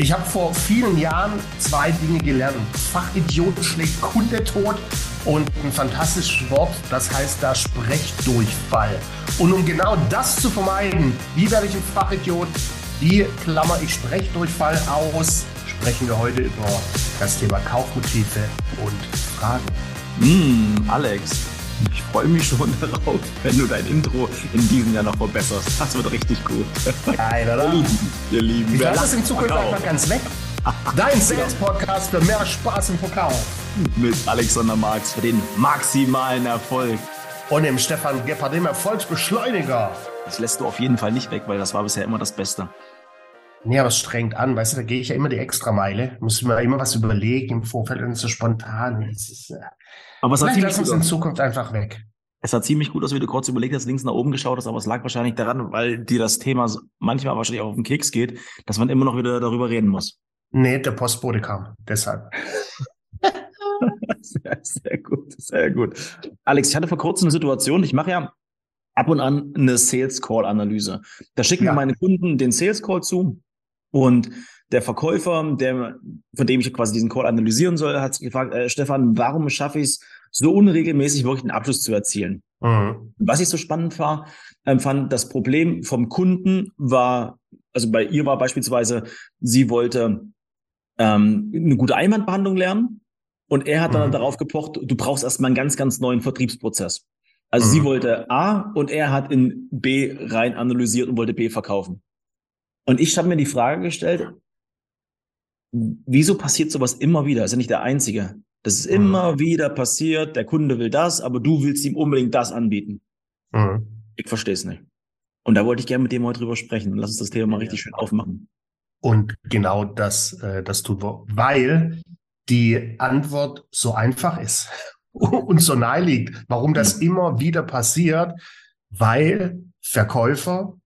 Ich habe vor vielen Jahren zwei Dinge gelernt. Fachidiot schlägt Kunde tot und ein fantastisches Wort, das heißt da Sprechdurchfall. Und um genau das zu vermeiden, wie werde ich ein Fachidiot, wie klammer ich Sprechdurchfall aus, sprechen wir heute über das Thema Kaufmotive und Fragen. Mm, Alex, ich freue mich schon darauf, wenn du dein Intro in diesem Jahr noch verbesserst. Das wird richtig gut. Geil, oder? Ihr Lieben, Ich wer lasse es in Zukunft einfach ganz weg. Dein Sales-Podcast für mehr Spaß im Verkauf. Mit Alexander Marx für den maximalen Erfolg. Und dem Stefan Gebhardt, dem Erfolgsbeschleuniger. Das lässt du auf jeden Fall nicht weg, weil das war bisher immer das Beste. Nee, aber es strengt an, weißt du, da gehe ich ja immer die Extrameile. Muss mir immer was überlegen im Vorfeld und so spontan. Ist, äh, Aber es vielleicht ziemlich lassen es in. Zukunft einfach weg. es sah ziemlich gut aus, wie du kurz überlegt hast, links nach oben geschaut hast, aber es lag wahrscheinlich daran, weil dir das Thema manchmal wahrscheinlich auch auf den Keks geht, dass man immer noch wieder darüber reden muss. Nee, der Postbote kam, deshalb. Sehr, sehr gut, sehr gut. Alex, ich hatte vor kurzem eine Situation, ich mache ja ab und an eine Sales Call Analyse. Da schicken Ja. mir meine Kunden den Sales Call zu und der Verkäufer, der, von dem ich quasi diesen Call analysieren soll, hat sich gefragt, äh, Stefan, warum schaffe ich es so unregelmäßig wirklich einen Abschluss zu erzielen? Mhm. Was ich so spannend war, ähm, fand, das Problem vom Kunden war, also bei ihr war beispielsweise, sie wollte ähm, eine gute Einwandbehandlung lernen und er hat dann Mhm. darauf gepocht, du brauchst erstmal einen ganz, ganz neuen Vertriebsprozess. Also Mhm. sie wollte A und er hat in B rein analysiert und wollte B verkaufen. Und ich habe mir die Frage gestellt, wieso passiert sowas immer wieder? Ist ja nicht der Einzige. Das ist Mhm. immer wieder passiert, der Kunde will das, aber du willst ihm unbedingt das anbieten. Mhm. Ich verstehe es nicht. Und da wollte ich gerne mit dem heute drüber sprechen. Lass uns das Thema mal richtig schön aufmachen. Und genau das, äh, das tut wir, weil die Antwort so einfach ist und so nahe liegt. Warum das immer wieder passiert? Weil Verkäufer,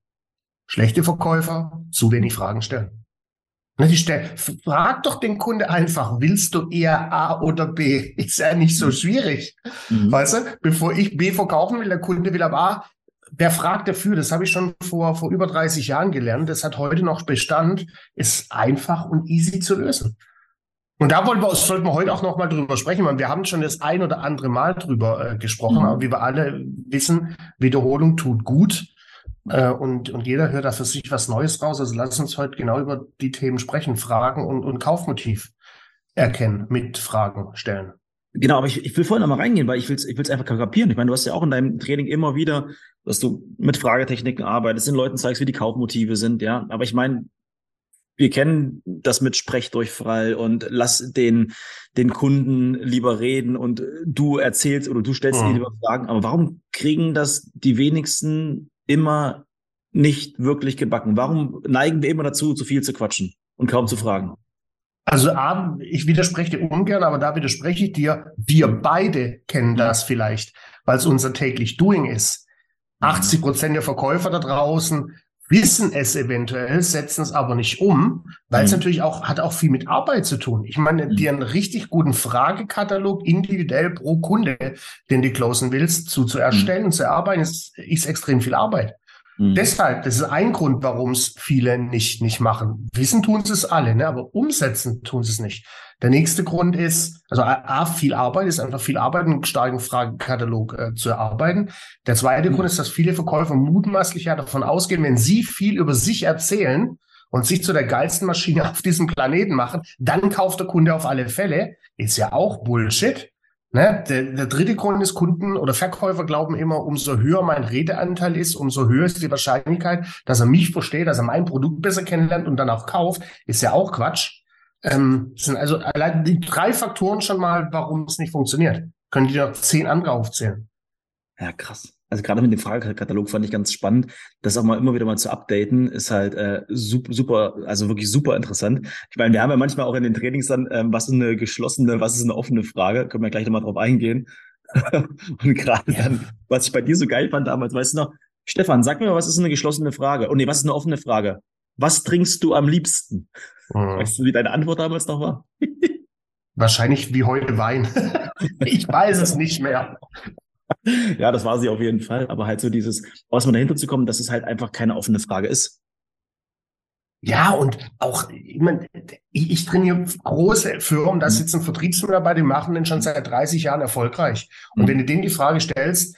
schlechte Verkäufer, zu wenig Fragen stellen. Die stellen, frag doch den Kunde einfach, willst du eher A oder B? Ist ja nicht so schwierig. Mhm. Weißt du, bevor ich B verkaufen will, der Kunde will aber A, wer fragt dafür? Das habe ich schon vor, vor über 30 Jahren gelernt. Das hat heute noch Bestand, ist einfach und easy zu lösen. Und da wollen wir, sollten wir heute auch noch mal drüber sprechen, weil wir haben schon das ein oder andere Mal drüber äh, gesprochen, Mhm. aber wie wir alle wissen, Wiederholung tut gut. Äh, und, und jeder hört da für sich was Neues raus. Also lass uns heute genau über die Themen sprechen, Fragen und, und Kaufmotiv erkennen, mit Fragen stellen. Genau, aber ich, ich will vorhin noch mal reingehen, weil ich will es ich will's einfach kapieren. Ich meine, du hast ja auch in deinem Training immer wieder, dass du mit Fragetechniken arbeitest, den Leuten zeigst, wie die Kaufmotive sind, ja. Aber ich meine, wir kennen das mit Sprechdurchfall und lass den, den Kunden lieber reden und du erzählst oder du stellst Mhm. ihnen lieber Fragen. Aber warum kriegen das die wenigsten immer nicht wirklich gebacken? Warum neigen wir immer dazu, zu viel zu quatschen und kaum zu fragen? Also A, ich widerspreche dir ungern, aber da widerspreche ich dir. Wir beide kennen das vielleicht, weil es unser täglich Doing ist. 80 Prozent der Verkäufer da draußen wissen es eventuell, setzen es aber nicht um, weil es Mhm. natürlich auch hat auch viel mit Arbeit zu tun. Ich meine, Mhm. dir einen richtig guten Fragekatalog individuell pro Kunde, den du closen willst, zu, zu erstellen und zu erarbeiten, ist, ist extrem viel Arbeit. Mhm. Deshalb, das ist ein Grund, warum es viele nicht, nicht machen. Wissen tun sie es alle, ne? aber umsetzen tun sie es nicht. Der nächste Grund ist, also A, A, viel Arbeit, ist einfach viel Arbeit, einen starken Fragekatalog äh, zu erarbeiten. Der zweite Mhm. Grund ist, dass viele Verkäufer mutmaßlich ja davon ausgehen, wenn sie viel über sich erzählen und sich zu der geilsten Maschine auf diesem Planeten machen, dann kauft der Kunde auf alle Fälle. Ist ja auch Bullshit. Ne? Der, der dritte Grund ist, Kunden oder Verkäufer glauben immer, umso höher mein Redeanteil ist, umso höher ist die Wahrscheinlichkeit, dass er mich versteht, dass er mein Produkt besser kennenlernt und dann auch kauft. Ist ja auch Quatsch. Ähm, das sind also allein die drei Faktoren schon mal, warum es nicht funktioniert. Können die noch zehn andere aufzählen? Ja, krass. Also gerade mit dem Fragekatalog fand ich ganz spannend. Das auch mal immer wieder mal zu updaten, ist halt äh, super, super, also wirklich super interessant. Ich meine, wir haben ja manchmal auch in den Trainings dann, ähm, was ist eine geschlossene, was ist eine offene Frage, können wir gleich nochmal drauf eingehen. Und gerade Ja. dann, was ich bei dir so geil fand damals, weißt du noch, Stefan, sag mir mal, was ist eine geschlossene Frage? Oh nee, was ist eine offene Frage? Was trinkst du am liebsten? Hm. Weißt du, wie deine Antwort damals noch war? Wahrscheinlich wie heute Wein. ich weiß es nicht mehr. Ja, das war sie auf jeden Fall. Aber halt so dieses, aus mal dahinter zu kommen, dass es halt einfach keine offene Frage ist. Ja, und auch, ich, mein, ich, trainiere große Firmen, da sitzen Vertriebsmitarbeiter, die machen den schon seit 30 Jahren erfolgreich. Und mhm. wenn du denen die Frage stellst,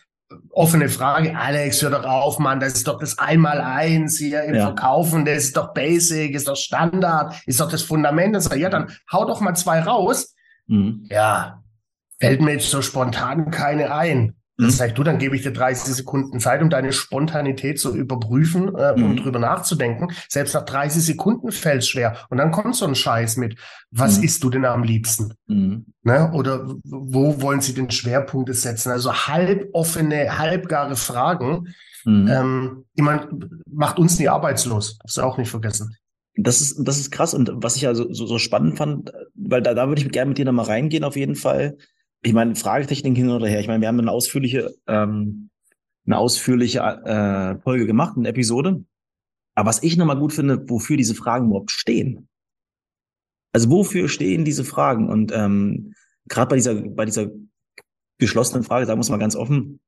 offene Frage, Alex, hör doch auf, Mann, das ist doch das Einmaleins hier im ja. Verkaufen, das ist doch Basic, ist doch Standard, ist doch das Fundament. Das, ja, dann hau doch mal zwei raus. Mhm. Ja, fällt mir jetzt so spontan keine ein. Das mhm. heißt, du, dann gebe ich dir 30 Sekunden Zeit, um deine Spontanität zu überprüfen äh, mhm. und drüber nachzudenken. Selbst nach 30 Sekunden fällt es schwer. Und dann kommt so ein Scheiß mit, was mhm. isst du denn am liebsten? Mhm. Ne? Oder wo wollen sie den Schwerpunkt setzen? Also halboffene, halbgare Fragen. Mhm. Ähm, ich meine, macht uns nie arbeitslos. Das du auch nicht vergessen. Das ist, das ist krass. Und was ich also so, so spannend fand, weil da, da würde ich gerne mit dir nochmal reingehen, auf jeden Fall ich meine, Fragetechnik hin oder her. Ich meine, wir haben eine ausführliche, ähm, eine ausführliche äh, Folge gemacht, eine Episode. Aber was ich nochmal gut finde, wofür diese Fragen überhaupt stehen. Also wofür stehen diese Fragen? Und ähm, gerade bei dieser, bei dieser geschlossenen Frage, wir es mal ganz offen,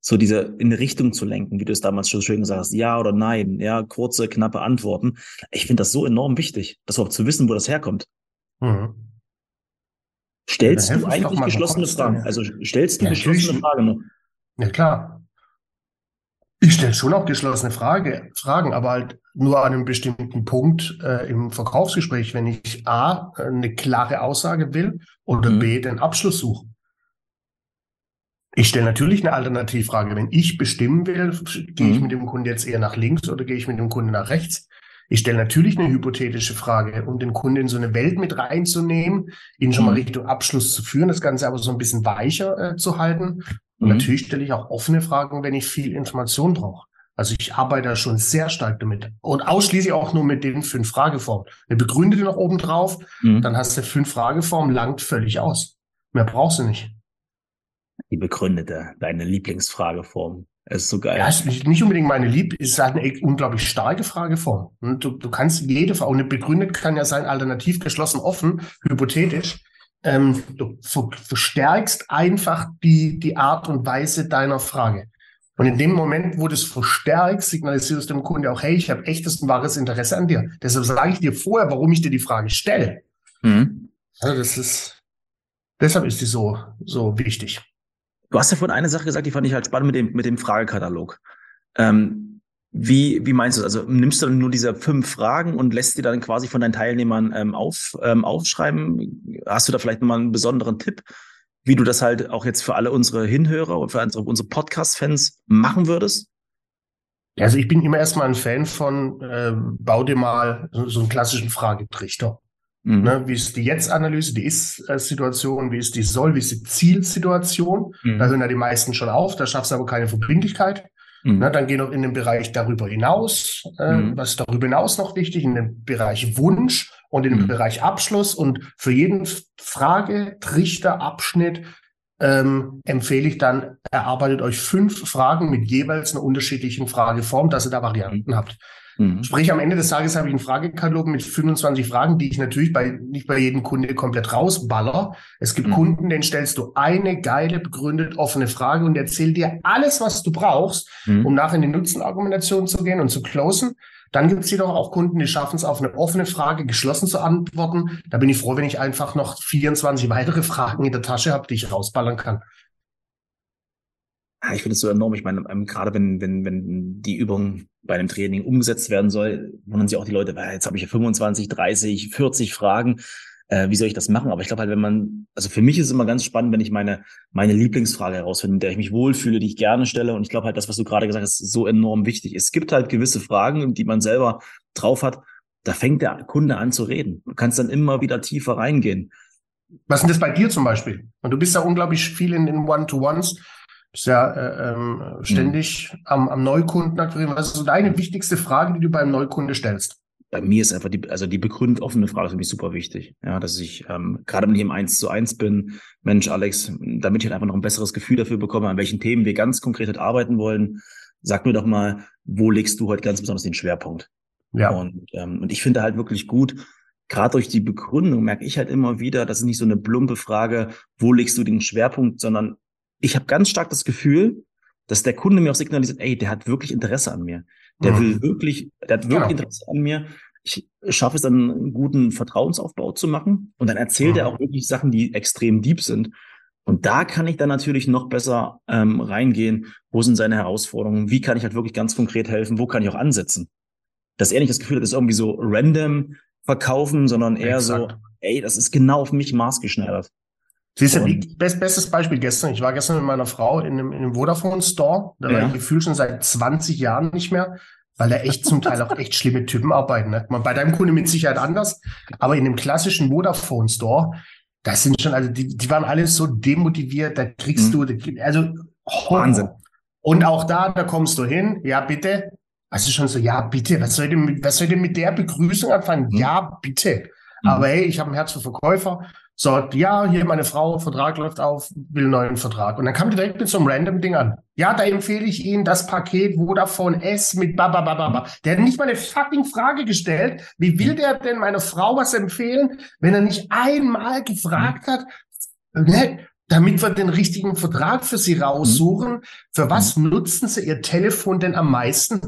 so diese in eine Richtung zu lenken, wie du es damals schon schön gesagt hast, ja oder nein, ja, kurze, knappe Antworten. Ich finde das so enorm wichtig, das überhaupt zu wissen, wo das herkommt. Mhm. Stellst du eigentlich geschlossene Fragen? Also stellst du ja, geschlossene Fragen noch? Ja, klar. Ich stelle schon auch geschlossene Frage, Fragen, aber halt nur an einem bestimmten Punkt äh, im Verkaufsgespräch, wenn ich A, eine klare Aussage will oder mhm. B, den Abschluss suche. Ich stelle natürlich eine Alternativfrage. Wenn ich bestimmen will, gehe ich mhm. mit dem Kunden jetzt eher nach links oder gehe ich mit dem Kunden nach rechts? Ich stelle natürlich eine hypothetische Frage, um den Kunden in so eine Welt mit reinzunehmen, ihn schon mal mhm. Richtung Abschluss zu führen, das Ganze aber so ein bisschen weicher äh, zu halten. Und mhm. natürlich stelle ich auch offene Fragen, wenn ich viel Information brauche. Also ich arbeite da schon sehr stark damit. Und ausschließlich auch nur mit den fünf Frageformen. Eine begründete noch oben drauf, mhm. dann hast du fünf Frageformen, langt völlig aus. Mehr brauchst du nicht. Die begründete, deine Lieblingsfrageform. Es ist so geil. Ja, ist nicht unbedingt meine Lieb, ist halt eine unglaublich starke Frageform. Und du, du kannst jede Frage, und begründet kann ja sein, alternativ geschlossen, offen, hypothetisch. Ähm, du verstärkst einfach die, die Art und Weise deiner Frage. Und in dem Moment, wo du es verstärkst, signalisierst du dem Kunden auch, hey, ich habe echtes und wahres Interesse an dir. Deshalb sage ich dir vorher, warum ich dir die Frage stelle. Mhm. Also das ist, deshalb ist die so, so wichtig. Du hast ja vorhin eine Sache gesagt, die fand ich halt spannend mit dem, mit dem Fragekatalog. Ähm, wie, wie meinst du das? Also nimmst du dann nur diese fünf Fragen und lässt die dann quasi von deinen Teilnehmern ähm, auf, ähm, aufschreiben? Hast du da vielleicht nochmal einen besonderen Tipp, wie du das halt auch jetzt für alle unsere Hinhörer und für unsere, Podcast-Fans machen würdest? Also ich bin immer erstmal ein Fan von, äh, bau dir mal so, so einen klassischen Fragetrichter. Mhm. Ne, wie ist die Jetzt-Analyse, die Ist-Situation, wie ist die Soll, wie ist die Zielsituation? Mhm. Da hören ja die meisten schon auf, da schaffst du aber keine Verbindlichkeit. Mhm. Ne, dann geh noch in den Bereich darüber hinaus. Äh, mhm. Was ist darüber hinaus noch wichtig? In den Bereich Wunsch und in den mhm. Bereich Abschluss. Und für jeden Frage, Trichter, Abschnitt ähm, empfehle ich dann, erarbeitet euch fünf Fragen mit jeweils einer unterschiedlichen Frageform, dass ihr da Varianten mhm. habt. Mhm. Sprich, am Ende des Tages habe ich einen Fragekatalog mit 25 Fragen, die ich natürlich bei, nicht bei jedem Kunde komplett rausballer. Es gibt mhm. Kunden, denen stellst du eine geile, begründet offene Frage und erzählt dir alles, was du brauchst, mhm. um nachher in die Nutzenargumentation zu gehen und zu closen. Dann gibt es jedoch auch Kunden, die schaffen es auf eine offene Frage geschlossen zu antworten. Da bin ich froh, wenn ich einfach noch 24 weitere Fragen in der Tasche habe, die ich rausballern kann. Ich finde es so enorm. Ich meine, ähm, gerade wenn, wenn, wenn die Übung bei einem Training umgesetzt werden soll, wundern sich auch die Leute, jetzt habe ich ja 25, 30, 40 Fragen. Äh, wie soll ich das machen? Aber ich glaube halt, wenn man, also für mich ist es immer ganz spannend, wenn ich meine, meine Lieblingsfrage herausfinde, mit der ich mich wohlfühle, die ich gerne stelle. Und ich glaube halt, das, was du gerade gesagt hast, ist so enorm wichtig. Es gibt halt gewisse Fragen, die man selber drauf hat. Da fängt der Kunde an zu reden. Du kannst dann immer wieder tiefer reingehen. Was denn das bei dir zum Beispiel? Und du bist ja unglaublich viel in den One-to-Ones bist ja äh, ähm, ständig mhm. am, am Neukunden akquirieren. Was ist so deine wichtigste Frage, die du beim Neukunde stellst? Bei mir ist einfach die, also die begründet offene Frage für mich super wichtig. Ja, dass ich, ähm, gerade wenn ich im Eins zu eins bin, Mensch, Alex, damit ich halt einfach noch ein besseres Gefühl dafür bekomme, an welchen Themen wir ganz konkret halt arbeiten wollen, sag mir doch mal, wo legst du heute ganz besonders den Schwerpunkt? Ja. Und, ähm, und ich finde halt wirklich gut, gerade durch die Begründung merke ich halt immer wieder, das ist nicht so eine plumpe Frage, wo legst du den Schwerpunkt, sondern ich habe ganz stark das Gefühl, dass der Kunde mir auch signalisiert, ey, der hat wirklich Interesse an mir. Der mhm. will wirklich, der hat wirklich genau. Interesse an mir. ich schaffe es dann, einen guten Vertrauensaufbau zu machen. Und dann erzählt mhm. er auch wirklich Sachen, die extrem deep sind. Und da kann ich dann natürlich noch besser ähm, reingehen. Wo sind seine Herausforderungen? Wie kann ich halt wirklich ganz konkret helfen? Wo kann ich auch ansetzen? Dass er nicht das Gefühl hat, das ist irgendwie so random verkaufen, sondern eher Exakt. so, ey, das ist genau auf mich maßgeschneidert. Siehst du, best, bestes Beispiel gestern. Ich war gestern mit meiner Frau in einem, in einem Vodafone Store. Da ja. war ich gefühlt schon seit 20 Jahren nicht mehr, weil da echt zum Teil auch echt schlimme Typen arbeiten. Ne? Bei deinem Kunde mit Sicherheit anders. Aber in dem klassischen Vodafone Store, das sind schon, also die, die waren alle so demotiviert, da kriegst mhm. du, also. Wahnsinn. Und auch da, da kommst du hin, ja bitte. Also schon so, ja bitte, was soll denn, was soll denn mit der Begrüßung anfangen? Mhm. Ja bitte. Mhm. Aber hey, ich habe ein Herz für Verkäufer. So, ja, hier meine Frau, Vertrag läuft auf, will einen neuen Vertrag. Und dann kam die direkt mit so einem random Ding an. Ja, da empfehle ich Ihnen das Paket Vodafone S mit bababababa. Der hat nicht mal eine fucking Frage gestellt. Wie will der denn meiner Frau was empfehlen, wenn er nicht einmal gefragt hat, ne, damit wir den richtigen Vertrag für Sie raussuchen? Für was mhm. nutzen Sie Ihr Telefon denn am meisten?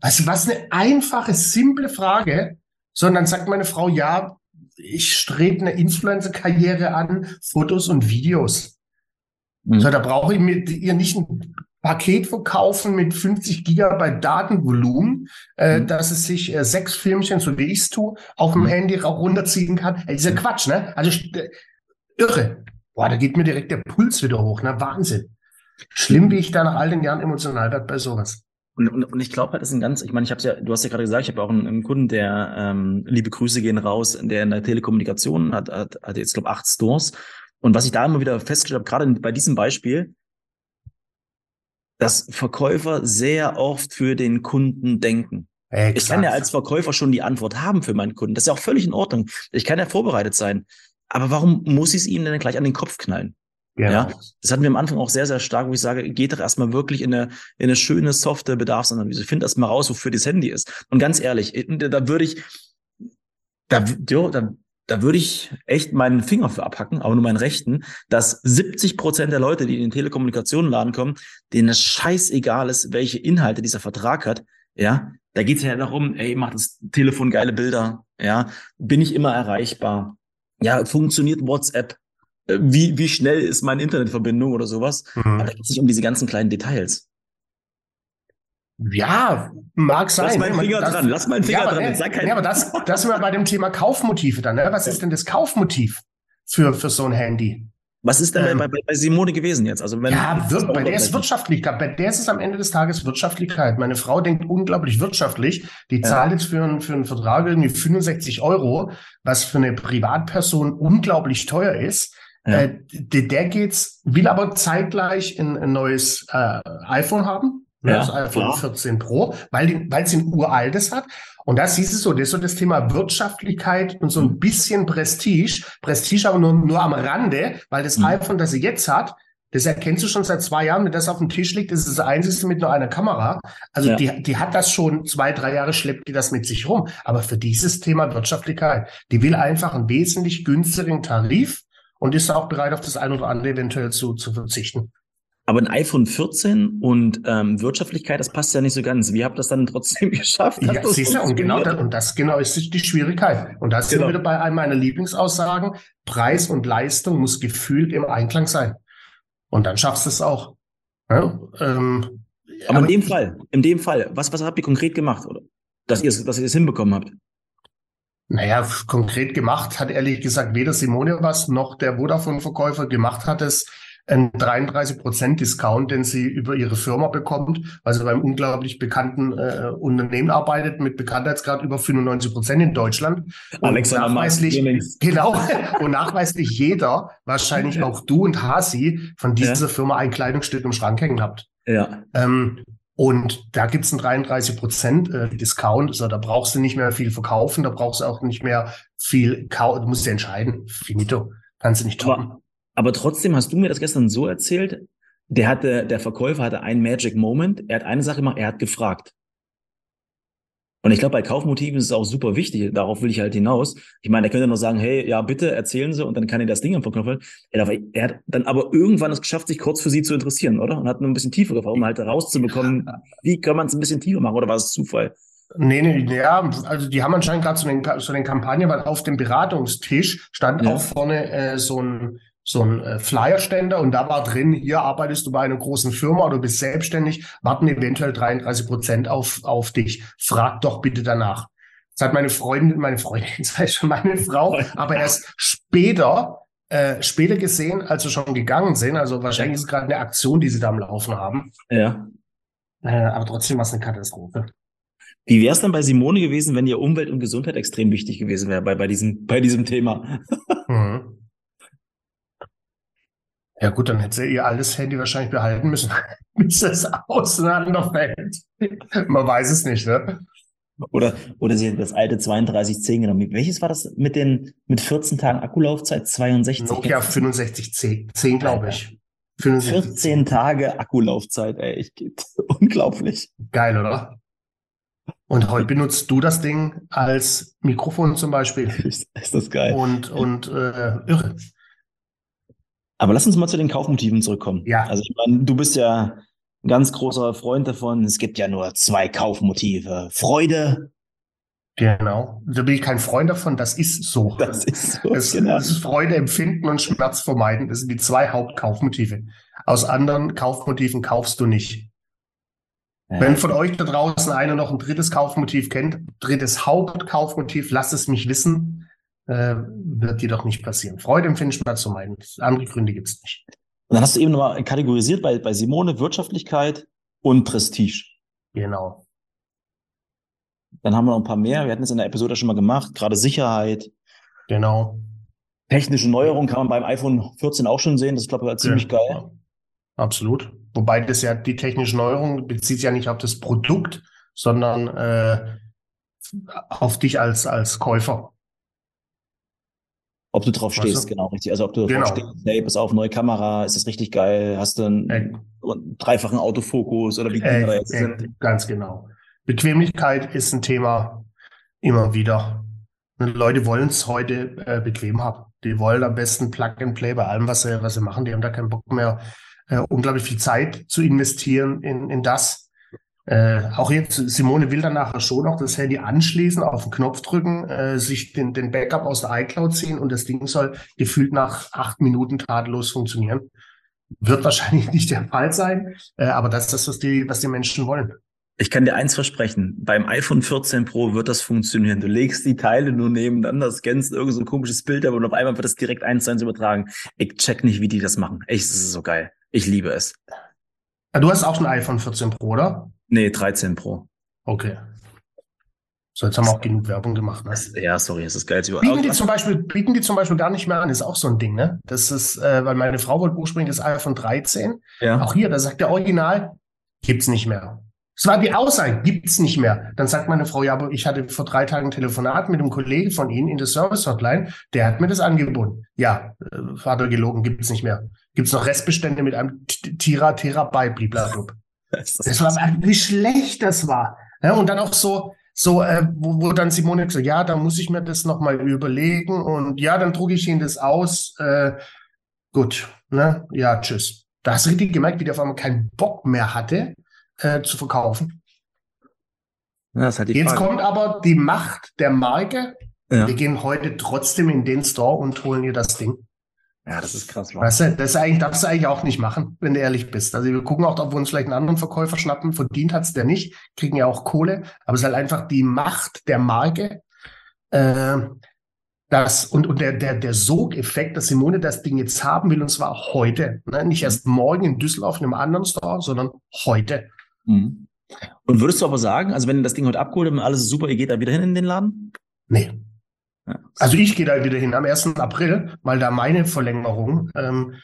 Also was eine einfache, simple Frage. Sondern sagt meine Frau, ja, ich strebe eine Influencer-Karriere an, Fotos und Videos. Mhm. So, da brauche ich mir ihr nicht ein Paket verkaufen mit 50 Gigabyte Datenvolumen, äh, mhm. dass es sich äh, sechs Filmchen, so wie ich es tue, auf dem mhm. Handy auch runterziehen kann. Ey, ist ja Quatsch, ne? Also äh, irre. Boah, da geht mir direkt der Puls wieder hoch, ne? Wahnsinn. Schlimm, wie ich da nach all den Jahren emotional werde bei sowas. Und, und, und ich glaube halt, das ist ein ganz, ich meine, ich habe ja, du hast ja gerade gesagt, ich habe auch einen, einen, Kunden, der ähm, liebe Grüße gehen raus, der in der Telekommunikation hat, hat, hat jetzt, glaube acht Stores. Und was ich da immer wieder festgestellt habe, gerade bei diesem Beispiel, dass Verkäufer sehr oft für den Kunden denken. Exakt. Ich kann ja als Verkäufer schon die Antwort haben für meinen Kunden. Das ist ja auch völlig in Ordnung. Ich kann ja vorbereitet sein. Aber warum muss ich es ihnen denn gleich an den Kopf knallen? Ja. ja. das hatten wir am Anfang auch sehr, sehr stark, wo ich sage, geht doch erstmal wirklich in eine, in eine schöne, softe Bedarfsanalyse. Find erstmal raus, wofür das Handy ist. Und ganz ehrlich, da würde ich, da, jo, da, da würde ich echt meinen Finger für abhacken, aber nur meinen rechten, dass 70 Prozent der Leute, die in den Telekommunikationenladen kommen, denen es scheißegal ist, welche Inhalte dieser Vertrag hat. Ja, da geht's ja darum, ey, macht das Telefon geile Bilder. Ja, bin ich immer erreichbar. Ja, funktioniert WhatsApp? Äh, wie, wie schnell ist meine Internetverbindung oder sowas. Mhm. Aber da geht es nicht um diese ganzen kleinen Details. Ja, mag sein. Lass meinen Finger das, dran, lass meinen Finger ja, dran. Aber, Sag ja, aber das, das sind wir bei dem Thema Kaufmotive dann. Ne? Was ist denn das Kaufmotiv für, für so ein Handy? Was ist denn ähm, bei, bei, bei Simone gewesen jetzt? Also wenn ja, wir, bei der ist Wirtschaftlichkeit. Bei der ist es am Ende des Tages Wirtschaftlichkeit. Meine Frau denkt unglaublich wirtschaftlich. Die ja. zahlt jetzt für, einen für einen Vertrag irgendwie 65 Euro, was für eine Privatperson unglaublich teuer ist. Ja. Äh, der, geht's, will aber zeitgleich ein, ein neues äh, iPhone haben, ne, ja, das iPhone klar. 14 Pro, weil es ein uraltes hat. Und das ist es so, das ist so das Thema Wirtschaftlichkeit und so ein mhm. bisschen Prestige. Prestige aber nur, nur am Rande, weil das mhm. iPhone, das sie jetzt hat, das erkennst du schon seit zwei Jahren, wenn das auf dem Tisch liegt, ist das einzige mit nur einer Kamera. Also ja. die, die hat das schon zwei, drei Jahre, schleppt die das mit sich rum. Aber für dieses Thema Wirtschaftlichkeit, die will einfach einen wesentlich günstigeren Tarif und ist auch bereit, auf das ein oder andere eventuell zu, zu verzichten. Aber ein iPhone 14 und ähm, Wirtschaftlichkeit, das passt ja nicht so ganz. Wie habt ihr das dann trotzdem geschafft? Ja, siehst du, und genau, das, und das genau ist die Schwierigkeit. Und da sind genau. wir wieder bei einem meiner Lieblingsaussagen. Preis und Leistung muss gefühlt im Einklang sein. Und dann schaffst du es auch. Ja, ähm, aber, aber, in dem Fall, in dem Fall, was, was habt ihr konkret gemacht, oder? Dass ihr es, dass ihr es hinbekommen habt? Naja, konkret gemacht hat ehrlich gesagt weder Simone was noch der Vodafone-Verkäufer gemacht hat es ein 33 Prozent Discount, den sie über ihre Firma bekommt, weil sie beim unglaublich bekannten äh, Unternehmen arbeitet mit Bekanntheitsgrad über 95 Prozent in Deutschland. Alexander nachweislich, genau, und nachweislich jeder, wahrscheinlich auch du und Hasi, von dieser ja. Firma ein Kleidungsstück im Schrank hängen habt. Ja. Ähm, und da gibt's einen 33 Prozent äh, Discount. Also da brauchst du nicht mehr viel verkaufen, da brauchst du auch nicht mehr viel kaufen. Du musst dir entscheiden. Finito. Kannst du nicht toppen. Aber, aber trotzdem hast du mir das gestern so erzählt, der hatte, der Verkäufer hatte einen Magic Moment. Er hat eine Sache gemacht, er hat gefragt. Und ich glaube, bei Kaufmotiven ist es auch super wichtig. Darauf will ich halt hinaus. Ich meine, er könnte noch sagen, hey, ja, bitte erzählen Sie und dann kann er das Ding am verkaufen. Er, er hat dann aber irgendwann es geschafft, sich kurz für Sie zu interessieren, oder? Und hat nur ein bisschen tiefer gefragt, um halt herauszubekommen, wie kann man es ein bisschen tiefer machen oder war es Zufall? Nee, nee, ja, also die haben anscheinend gerade so den, so den Kampagnen, weil auf dem Beratungstisch stand ja. auch vorne äh, so ein, so ein äh, Flyerständer und da war drin, hier arbeitest du bei einer großen Firma oder bist selbstständig, warten eventuell 33 Prozent auf, auf dich. Frag doch bitte danach. Das hat meine Freundin, meine Freundin, das heißt schon meine Frau, aber erst später, äh, später gesehen, als wir schon gegangen sind. Also wahrscheinlich ist es gerade eine Aktion, die sie da am Laufen haben. Ja. Äh, aber trotzdem war es eine Katastrophe. Wie wäre es dann bei Simone gewesen, wenn ihr Umwelt und Gesundheit extrem wichtig gewesen wäre bei, bei, diesem, bei diesem Thema? mhm. Ja gut, dann hätte sie ihr altes Handy wahrscheinlich behalten müssen, bis es auseinanderfällt. Man weiß es nicht, ne? Oder, oder sie hat das alte 3210 genommen. Welches war das mit den, mit 14 Tagen Akkulaufzeit? 62? Nokia 6510, 10, glaube ich. 14 Tage Akkulaufzeit, ey. Ich, unglaublich. Geil, oder? Und heute benutzt du das Ding als Mikrofon zum Beispiel. Ist, ist das geil. Und, und äh, irre. Aber lass uns mal zu den Kaufmotiven zurückkommen. Ja. Also ich meine, du bist ja ein ganz großer Freund davon. Es gibt ja nur zwei Kaufmotive. Freude. Genau. Da bin ich kein Freund davon. Das ist so. Das ist so. Es, genau. es ist Freude empfinden und Schmerz vermeiden. Das sind die zwei Hauptkaufmotive. Aus anderen Kaufmotiven kaufst du nicht. Ja. Wenn von euch da draußen einer noch ein drittes Kaufmotiv kennt, drittes Hauptkaufmotiv, lasst es mich wissen, äh, wird dir doch nicht passieren. Freude empfinden, Schmerz vermeiden. Andere Gründe gibt es nicht. Und dann hast du eben nochmal kategorisiert bei, bei Simone Wirtschaftlichkeit und Prestige. Genau. Dann haben wir noch ein paar mehr. Wir hatten es in der Episode schon mal gemacht. Gerade Sicherheit. Genau. Technische Neuerung kann man beim iPhone 14 auch schon sehen. Das ist, glaube ich, ziemlich ja. geil. Absolut. Wobei das ja die technische Neuerung bezieht sich ja nicht auf das Produkt, sondern äh, auf dich als, als Käufer. Ob du drauf stehst, weißt du? genau, richtig. Also ob du genau. drauf stehst, hey, pass auf, neue Kamera, ist das richtig geil? Hast du einen, äh, dreifachen Autofokus oder wie äh, da jetzt äh, sind? Ganz genau. Bequemlichkeit ist ein Thema immer wieder. Und Leute wollen es heute äh, bequem haben. Die wollen am besten Plug and Play bei allem, was sie, was sie machen. Die haben da keinen Bock mehr, äh, unglaublich viel Zeit zu investieren in, in das. Äh, auch jetzt, Simone will dann nachher schon noch das Handy anschließen, auf den Knopf drücken, äh, sich den, den Backup aus der iCloud ziehen und das Ding soll gefühlt nach acht Minuten tadellos funktionieren. Wird wahrscheinlich nicht der Fall sein, äh, aber das ist das, was die, was die Menschen wollen. Ich kann dir eins versprechen. Beim iPhone 14 Pro wird das funktionieren. Du legst die Teile nur nebeneinander, scannst irgend so ein komisches Bild ab und auf einmal wird das direkt eins zu eins übertragen. Ich check nicht, wie die das machen. Echt, das ist so geil. Ich liebe es. Du hast auch ein iPhone 14 Pro, oder? Nee, 13 Pro. Okay. So, jetzt haben wir auch genug Werbung gemacht. Ne? Ja, sorry, es ist geil. Bieten die, zum Beispiel, bieten die zum Beispiel gar nicht mehr an, ist auch so ein Ding, ne? Das ist, äh, weil meine Frau wollte ursprünglich das iPhone 13. Ja. Auch hier, da sagt der Original, gibt's nicht mehr. Es war die Aussage, gibt's nicht mehr. Dann sagt meine Frau, ja, aber ich hatte vor drei Tagen ein Telefonat mit einem Kollegen von Ihnen in der Service Hotline, der hat mir das angeboten. Ja, äh, Vater gelogen, gibt's nicht mehr. Gibt's noch Restbestände mit einem Tira Terabyte, blablabla. Das, war, wie schlecht das war. Ja, und dann auch so, so, äh, wo, wo dann Simone gesagt, ja, da muss ich mir das nochmal überlegen und ja, dann drucke ich Ihnen das aus. Äh, gut, ne? Ja, tschüss. Da hast du richtig gemerkt, wie der auf einmal keinen Bock mehr hatte, äh, zu verkaufen. Ja, halt Jetzt Frage. kommt aber die Macht der Marke. Ja. Wir gehen heute trotzdem in den Store und holen ihr das Ding. Ja, das ist krass. Weißt du, das ist eigentlich, darfst du eigentlich auch nicht machen, wenn du ehrlich bist. Also wir gucken auch, ob wir uns vielleicht einen anderen Verkäufer schnappen. Verdient hat's der nicht, kriegen ja auch Kohle. Aber es ist halt einfach die Macht der Marke. Äh, das, und, und der, der, der Sogeffekt, dass Simone das Ding jetzt haben will, und zwar heute. Ne? Nicht erst morgen in Düsseldorf in einem anderen Store, sondern heute. Mhm. Und würdest du aber sagen, also wenn das Ding heute abgeholt und alles ist super, ihr geht da wieder hin in den Laden? Nee. Also ich gehe da wieder hin am 1. April, weil da meine Verlängerung ähm,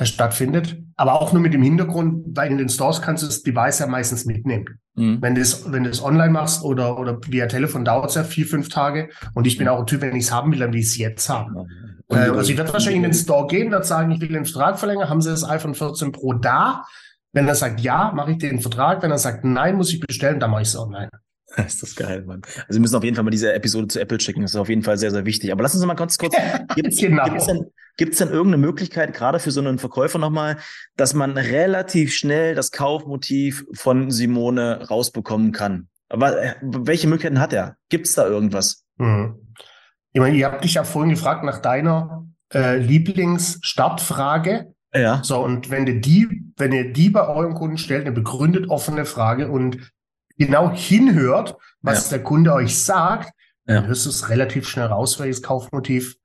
stattfindet. Aber auch nur mit dem Hintergrund, weil in den Stores kannst du das Device ja meistens mitnehmen. Mhm. Wenn du es wenn online machst oder, oder via Telefon dauert es ja vier, fünf Tage. Und ich bin auch ein Typ, wenn ich es haben will, dann will ich es jetzt haben. Äh, also ich werde wahrscheinlich in den Store gehen, werde sagen, ich will den Vertrag verlängern. Haben Sie das iPhone 14 Pro da? Wenn er sagt ja, mache ich den Vertrag. Wenn er sagt nein, muss ich bestellen, dann mache ich es online. ist das geil, Mann. Also wir müssen auf jeden Fall mal diese Episode zu Apple schicken. Das ist auf jeden Fall sehr, sehr wichtig. Aber lass uns mal ganz kurz. Gibt es genau. denn, gibt's denn irgendeine Möglichkeit, gerade für so einen Verkäufer nochmal, dass man relativ schnell das Kaufmotiv von Simone rausbekommen kann? Aber äh, welche Möglichkeiten hat er? Gibt es da irgendwas? Mhm. Ich meine, ihr habt dich ja vorhin gefragt nach deiner äh, Lieblingsstartfrage. Ja. So, und wenn ihr die, wenn ihr die bei eurem Kunden stellt, eine begründet offene Frage und genau hinhört, was ja. der Kunde euch sagt, ja. dann hörst du es relativ schnell raus, welches Kaufmotiv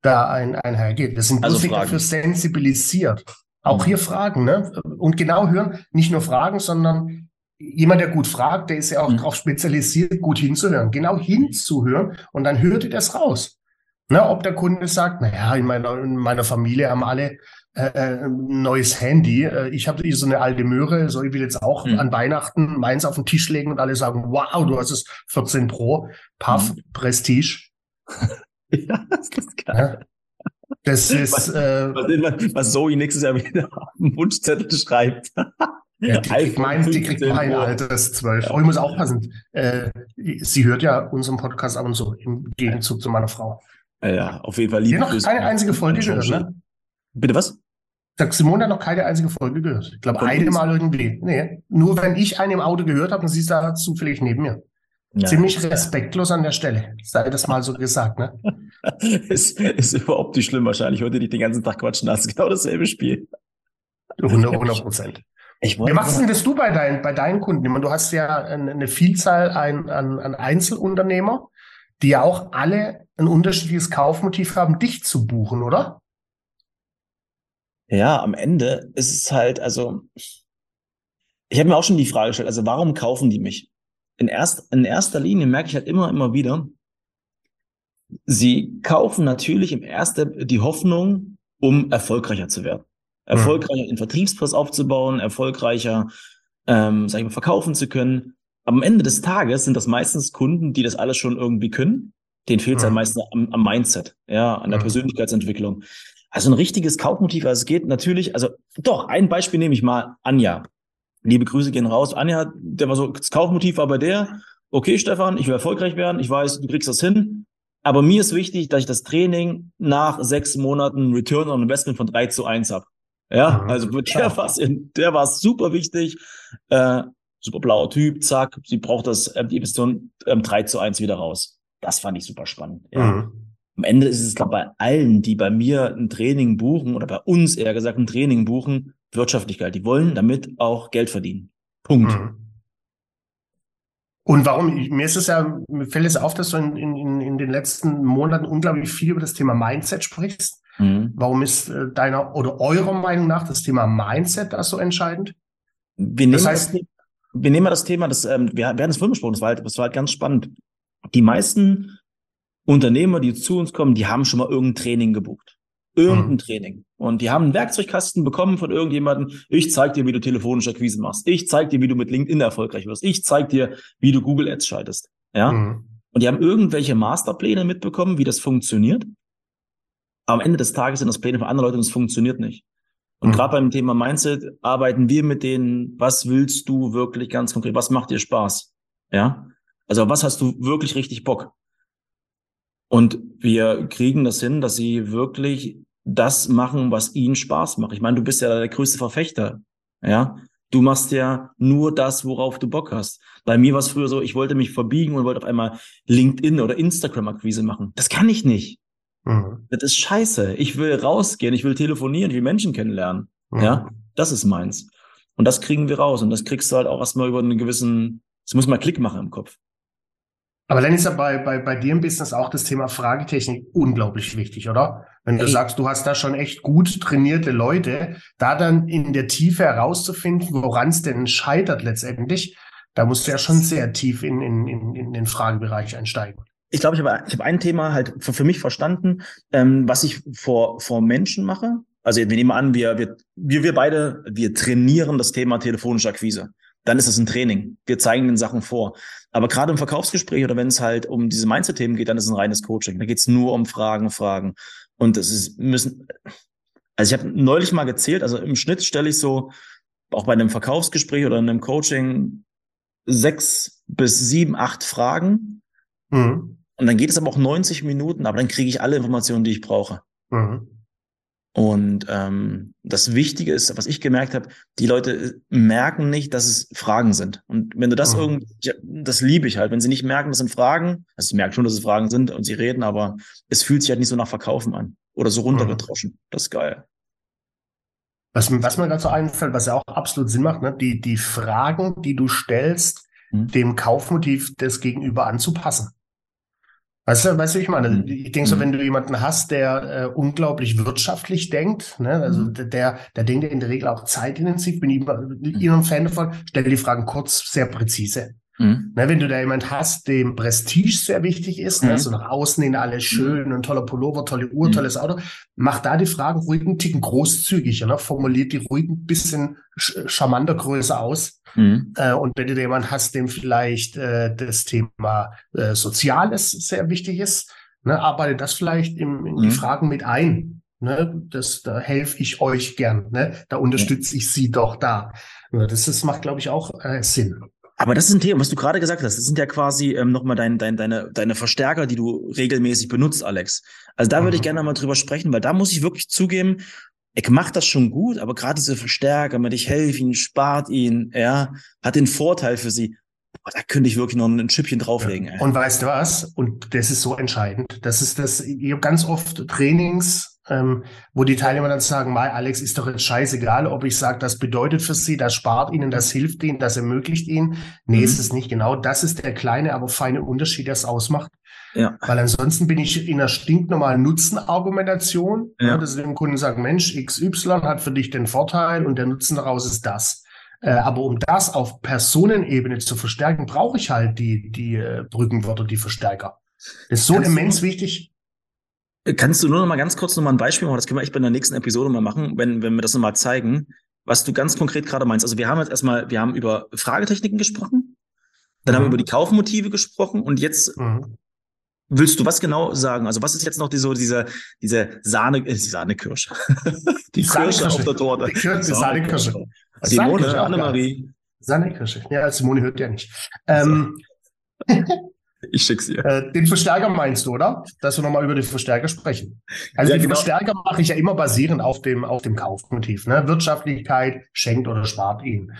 da ein, einhergeht. Wir sind also dafür sensibilisiert. Auch mhm. hier Fragen, ne? Und genau hören, nicht nur Fragen, sondern jemand, der gut fragt, der ist ja auch mhm. darauf spezialisiert, gut hinzuhören. Genau hinzuhören und dann hört ihr das raus. Ne, ob der Kunde sagt, naja, in meiner, in meiner Familie haben alle äh, äh neues Handy. Äh, ich habe so eine alte Möhre, so ich will jetzt auch mhm. an Weihnachten meins auf den Tisch legen und alle sagen, wow, du hast es 14 Pro, Puff, mhm. Prestige. ja, das ist geil. Ja. Das ist, was, äh, was, was Zoe nächstes Jahr wieder auf den Wunschzettel schreibt. Ja, die kriegt mein, die kriegt mein altes 12. Oh, ich muss aufpassen. Äh, sie hört ja unseren Podcast ab und zu im Gegenzug zu meiner Frau. Ja, auf jeden Fall liebe noch keine einzige Folge gehört, ne? Bitte was? Sagt Simone hat noch keine einzige Folge gehört. Ich glaube, eine Mal irgendwie. Nee, nur wenn ich eine im Auto gehört habe, dann siehst du da zufällig neben mir. Ja, Ziemlich respektlos an der Stelle. Sei das mal so gesagt, ne? ist, ist überhaupt nicht schlimm wahrscheinlich. Heute nicht den ganzen Tag quatschen, das ist genau dasselbe Spiel. 100 Prozent. Wie machst denn das du bei, dein, bei deinen Kunden? Meine, du hast ja eine Vielzahl an, an, an Einzelunternehmer, die ja auch alle ein unterschiedliches Kaufmotiv haben, dich zu buchen, oder? Ja, am Ende ist es halt, also ich habe mir auch schon die Frage gestellt, also warum kaufen die mich? In, erst, in erster Linie merke ich halt immer, immer wieder, sie kaufen natürlich im ersten die Hoffnung, um erfolgreicher zu werden. Erfolgreicher mhm. in Vertriebspress aufzubauen, erfolgreicher, ähm, sag ich mal, verkaufen zu können. Am Ende des Tages sind das meistens Kunden, die das alles schon irgendwie können. Den fehlt es mhm. halt meistens am, am, Mindset, ja, an der mhm. Persönlichkeitsentwicklung. Also ein richtiges Kaufmotiv, also es geht natürlich, also doch, ein Beispiel nehme ich mal, Anja. Liebe Grüße gehen raus. Anja, der war so, das Kaufmotiv war bei der, okay, Stefan, ich will erfolgreich werden, ich weiß, du kriegst das hin. Aber mir ist wichtig, dass ich das Training nach sechs Monaten Return on Investment von drei zu eins habe. Ja, mhm. also der war der war super wichtig. Äh, super blauer Typ, zack, sie braucht das, äh, die Investition ähm, 3 zu 1 wieder raus. Das fand ich super spannend. Ja. Mhm. Am Ende ist es, glaube bei allen, die bei mir ein Training buchen oder bei uns eher gesagt ein Training buchen, Wirtschaftlichkeit. Die wollen damit auch Geld verdienen. Punkt. Mhm. Und warum? Mir ist es ja, mir fällt es auf, dass du in, in, in den letzten Monaten unglaublich viel über das Thema Mindset sprichst. Mhm. Warum ist äh, deiner oder eurer Meinung nach das Thema Mindset da so entscheidend? Wir nehmen, das heißt, das, wir nehmen mal das Thema, das, ähm, wir, wir hatten es vorhin besprochen, das war, halt, das war halt ganz spannend. Die meisten Unternehmer, die zu uns kommen, die haben schon mal irgendein Training gebucht. Irgendein mhm. Training. Und die haben einen Werkzeugkasten bekommen von irgendjemandem. Ich zeig dir, wie du telefonische Akquise machst. Ich zeig dir, wie du mit LinkedIn erfolgreich wirst. Ich zeig dir, wie du Google Ads schaltest. Ja. Mhm. Und die haben irgendwelche Masterpläne mitbekommen, wie das funktioniert. Aber am Ende des Tages sind das Pläne von anderen Leuten und es funktioniert nicht. Und mhm. gerade beim Thema Mindset arbeiten wir mit denen, was willst du wirklich ganz konkret? Was macht dir Spaß? Ja. Also was hast du wirklich richtig Bock? Und wir kriegen das hin, dass sie wirklich das machen, was ihnen Spaß macht. Ich meine, du bist ja der größte Verfechter. Ja. Du machst ja nur das, worauf du Bock hast. Bei mir war es früher so, ich wollte mich verbiegen und wollte auf einmal LinkedIn oder Instagram-Akquise machen. Das kann ich nicht. Mhm. Das ist scheiße. Ich will rausgehen, ich will telefonieren, ich will Menschen kennenlernen. Mhm. Ja, das ist meins. Und das kriegen wir raus. Und das kriegst du halt auch erstmal über einen gewissen, es muss mal Klick machen im Kopf. Aber dann ist ja bei, bei, bei dir im Business auch das Thema Fragetechnik unglaublich wichtig, oder? Wenn du Ey. sagst, du hast da schon echt gut trainierte Leute, da dann in der Tiefe herauszufinden, woran es denn scheitert letztendlich, da musst du ja schon sehr tief in, in, in, in den Fragebereich einsteigen. Ich glaube, ich habe ich hab ein Thema halt für, für mich verstanden, ähm, was ich vor, vor Menschen mache. Also wir nehmen an, wir, wir, wir, wir beide, wir trainieren das Thema telefonische Akquise dann ist es ein Training. Wir zeigen den Sachen vor. Aber gerade im Verkaufsgespräch oder wenn es halt um diese Mindset-Themen geht, dann ist es ein reines Coaching. Da geht es nur um Fragen, Fragen. Und es ist, müssen, also ich habe neulich mal gezählt, also im Schnitt stelle ich so, auch bei einem Verkaufsgespräch oder einem Coaching, sechs bis sieben, acht Fragen. Mhm. Und dann geht es aber auch 90 Minuten, aber dann kriege ich alle Informationen, die ich brauche. Mhm. Und ähm, das Wichtige ist, was ich gemerkt habe, die Leute merken nicht, dass es Fragen sind. Und wenn du das mhm. irgendwie, das liebe ich halt, wenn sie nicht merken, das sind Fragen, also sie merken schon, dass es Fragen sind und sie reden, aber es fühlt sich halt nicht so nach Verkaufen an oder so runtergetroschen. Mhm. Das ist geil. Was, was mir dazu einfällt, was ja auch absolut Sinn macht, ne? die, die Fragen, die du stellst, mhm. dem Kaufmotiv des Gegenüber anzupassen. Weißt du, weißt du, ich meine, mhm. ich denke so, mhm. wenn du jemanden hast, der äh, unglaublich wirtschaftlich denkt, ne, also mhm. der, der denkt in der Regel auch zeitintensiv, bin ich immer, immer ein Fan davon, stell die Fragen kurz, sehr präzise. Mhm. Ne, wenn du da jemand hast, dem Prestige sehr wichtig ist, ne, mhm. ne, so nach außen hin alles mhm. schön, ein toller Pullover, tolle Uhr, mhm. tolles Auto, mach da die Fragen ruhig einen Ticken großzügiger, ne, formuliert die ruhig ein bisschen charmanter größer aus. Mhm. Äh, und wenn du da jemand hast, dem vielleicht äh, das Thema äh, Soziales sehr wichtig ist, ne, arbeite das vielleicht in, in die mhm. Fragen mit ein. Ne, das, da helfe ich euch gern. Ne? Da unterstütze ich sie doch da. Das, das macht, glaube ich, auch äh, Sinn. Aber das ist ein Thema, was du gerade gesagt hast. Das sind ja quasi ähm, nochmal dein, dein, deine, deine Verstärker, die du regelmäßig benutzt, Alex. Also da würde ich mhm. gerne mal drüber sprechen, weil da muss ich wirklich zugeben, ich mache das schon gut, aber gerade diese Verstärker, mit ich helfe ihnen, spart ihn, ja, hat den Vorteil für sie. Boah, da könnte ich wirklich noch ein Chipchen drauflegen. Ja. Und weißt du was? Und das ist so entscheidend. Das ist das, ich habe ganz oft Trainings, ähm, wo die Teilnehmer dann sagen, Mai, Alex, ist doch jetzt scheißegal, ob ich sage, das bedeutet für sie, das spart ihnen, das hilft ihnen, das ermöglicht ihnen. Nee, mhm. ist es nicht genau. Das ist der kleine, aber feine Unterschied, der es ausmacht. Ja. Weil ansonsten bin ich in einer stinknormalen Nutzenargumentation, ja. ja, dass dem Kunden sagen, Mensch, XY hat für dich den Vorteil und der Nutzen daraus ist das. Äh, aber um das auf Personenebene zu verstärken, brauche ich halt die, die äh, Brückenwörter, die Verstärker. Das ist so Kannst immens wichtig. Kannst du nur noch mal ganz kurz noch mal ein Beispiel machen? Das können wir echt bei der nächsten Episode mal machen, wenn, wenn wir das noch mal zeigen, was du ganz konkret gerade meinst. Also wir haben jetzt erstmal, wir haben über Fragetechniken gesprochen, dann mhm. haben wir mhm. über die Kaufmotive gesprochen und jetzt mhm. willst du was genau sagen? Also was ist jetzt noch die, so diese, diese Sahne, äh, die Sahnekirsche? die Kirsche auf der Torte. Die, Kirsche, die Sahnekirsche. Simone, Annemarie. Sahnekirsche. Ja, Simone hört ja nicht. Ähm, Ich schick's dir. Äh, den Verstärker meinst du, oder? Dass wir nochmal über den Verstärker sprechen. Also ja, den genau. Verstärker mache ich ja immer basierend auf dem, auf dem Kaufmotiv. Ne? Wirtschaftlichkeit schenkt oder spart ihn.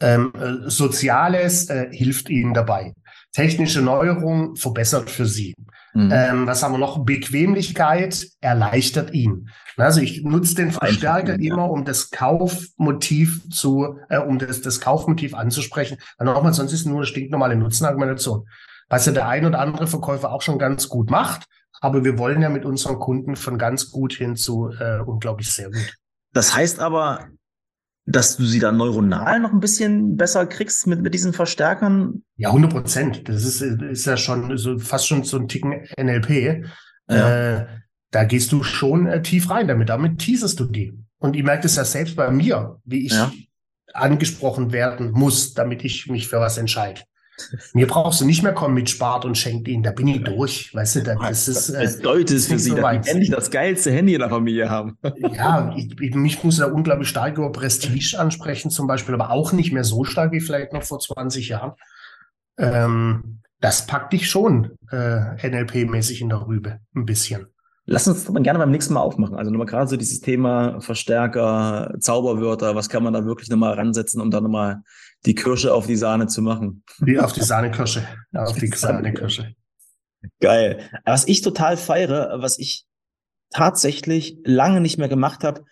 Ähm, äh, Soziales äh, hilft ihnen dabei. Technische Neuerung verbessert für sie. Mhm. Ähm, was haben wir noch? Bequemlichkeit erleichtert ihn. Also ich nutze den Verstärker Einfach, immer, um das Kaufmotiv zu, äh, um das, das Kaufmotiv anzusprechen. Weil nochmal, sonst ist es nur eine stinknormale Nutzenargumentation was ja der ein oder andere Verkäufer auch schon ganz gut macht. Aber wir wollen ja mit unseren Kunden von ganz gut hin zu äh, unglaublich sehr gut. Das heißt aber, dass du sie dann neuronal noch ein bisschen besser kriegst mit, mit diesen Verstärkern? Ja, 100 Prozent. Das ist, ist ja schon so fast schon so ein Ticken NLP. Ja. Äh, da gehst du schon äh, tief rein damit. Damit teaserst du die. Und ich merke das ja selbst bei mir, wie ich ja. angesprochen werden muss, damit ich mich für was entscheide. Mir brauchst du nicht mehr kommen mit Spart und schenkt ihn, da bin ich durch. Weißt du, das ist. Äh, das deutet es für sie, so dass sie endlich das geilste Handy in der Familie haben. Ja, ich, ich, mich muss da unglaublich stark über Prestige ansprechen, zum Beispiel, aber auch nicht mehr so stark wie vielleicht noch vor 20 Jahren. Ähm, das packt dich schon äh, NLP-mäßig in der Rübe, ein bisschen. Lass uns das gerne beim nächsten Mal aufmachen. Also nochmal gerade so dieses Thema Verstärker, Zauberwörter, was kann man da wirklich nochmal ransetzen, um da nochmal die Kirsche auf die Sahne zu machen? Wie auf die Sahnekirsche. Ja, auf die Sahnekirsche. Geil. Was ich total feiere, was ich tatsächlich lange nicht mehr gemacht habe,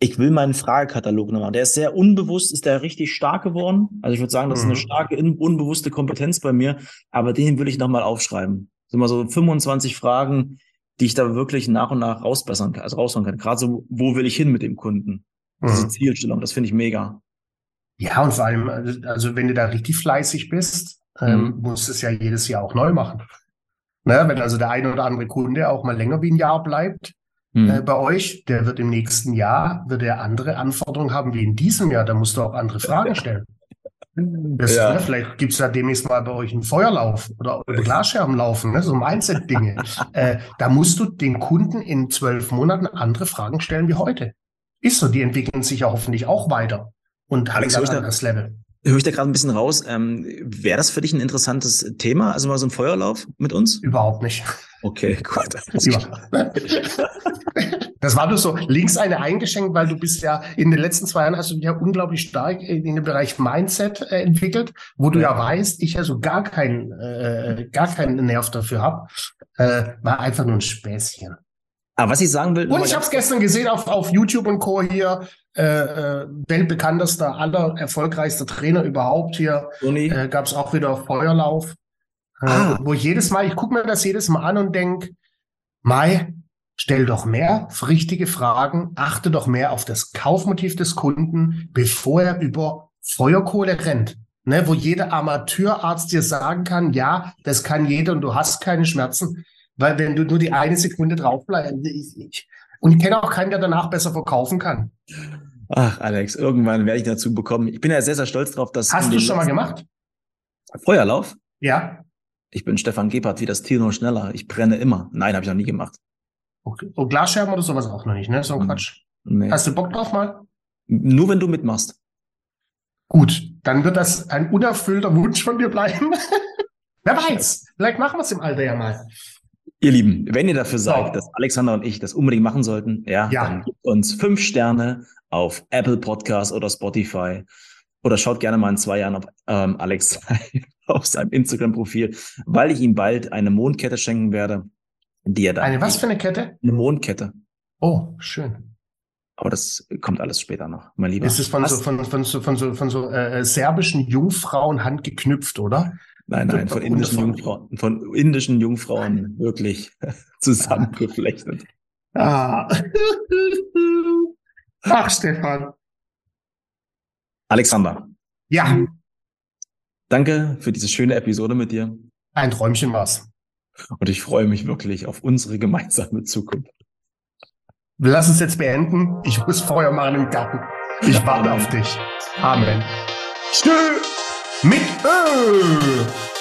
ich will meinen Fragekatalog nochmal. Der ist sehr unbewusst, ist der richtig stark geworden. Also ich würde sagen, das ist eine mhm. starke, unbewusste Kompetenz bei mir, aber den will ich nochmal aufschreiben. So mal so 25 Fragen, die ich da wirklich nach und nach rausbessern kann, also raushauen kann. Gerade so, wo will ich hin mit dem Kunden? Diese mhm. Zielstellung, das finde ich mega. Ja, und vor allem, also wenn du da richtig fleißig bist, ähm, mhm. musst du es ja jedes Jahr auch neu machen. Ne, wenn also der eine oder andere Kunde auch mal länger wie ein Jahr bleibt mhm. äh, bei euch, der wird im nächsten Jahr, wird er andere Anforderungen haben wie in diesem Jahr. Da musst du auch andere Fragen stellen. Das, ja. ne, vielleicht gibt es da demnächst mal bei euch einen Feuerlauf oder, oder Glasscherben laufen, ne, so Mindset-Dinge. äh, da musst du den Kunden in zwölf Monaten andere Fragen stellen wie heute. Ist so, die entwickeln sich ja hoffentlich auch weiter und haben dann das Level. Höre ich da gerade ein bisschen raus. Ähm, Wäre das für dich ein interessantes Thema? Also mal so ein Feuerlauf mit uns? Überhaupt nicht. Okay, gut. Das war du so links eine eingeschenkt, weil du bist ja in den letzten zwei Jahren hast du dich ja unglaublich stark in den Bereich Mindset äh, entwickelt, wo du ja. weißt, ich ja so gar keinen, äh, gar keinen Nerv dafür habe. Äh, war einfach nur ein Späßchen. Aber was ich sagen will. Und ich habe es gestern gesehen auf, auf YouTube und Co. hier, äh, äh, weltbekanntester, aller erfolgreichster Trainer überhaupt hier. Äh, Gab es auch wieder Feuerlauf. Äh, ah. Wo jedes Mal, ich gucke mir das jedes Mal an und denk, Mai, stell doch mehr richtige Fragen, achte doch mehr auf das Kaufmotiv des Kunden, bevor er über Feuerkohle rennt. Ne, wo jeder Amateurarzt dir sagen kann, ja, das kann jeder und du hast keine Schmerzen. Weil wenn du nur die eine Sekunde drauf bleibst, und ich kenne auch keinen, der danach besser verkaufen kann. Ach, Alex, irgendwann werde ich dazu bekommen. Ich bin ja sehr, sehr stolz drauf, dass. Hast du schon mal gemacht? Feuerlauf? Ja. Ich bin Stefan Gebhardt, wie das Tier nur schneller. Ich brenne immer. Nein, habe ich noch nie gemacht. Okay. Und Glasscherben oder sowas auch noch nicht, ne? So ein. Quatsch. Nee. Hast du Bock drauf mal? Nur wenn du mitmachst. Gut, dann wird das ein unerfüllter Wunsch von dir bleiben. Wer weiß, vielleicht machen wir es im Alter ja mal. Ihr Lieben, wenn ihr dafür seid, so. dass Alexander und ich das unbedingt machen sollten, ja, ja. dann gebt uns fünf Sterne auf Apple Podcast oder Spotify oder schaut gerne mal in zwei Jahren auf ähm, Alex auf seinem Instagram-Profil, weil ich ihm bald eine Mondkette schenken werde, die er da. Eine was für eine Kette? Eine Mondkette. Oh, schön. Aber das kommt alles später noch, mein Lieber. Ist es von so, von, von so, von so, von so äh, serbischen Jungfrauen handgeknüpft, oder? Nein, nein, von indischen Jungfrauen, von indischen Jungfrauen wirklich zusammengeflechtet. Ah. Ach, Stefan. Alexander. Ja. Danke für diese schöne Episode mit dir. Ein Träumchen war's. Und ich freue mich wirklich auf unsere gemeinsame Zukunft. Wir lassen es jetzt beenden. Ich muss Feuer machen im Garten. Ich warte auf dich. Amen. Tschüss. Mit Ö.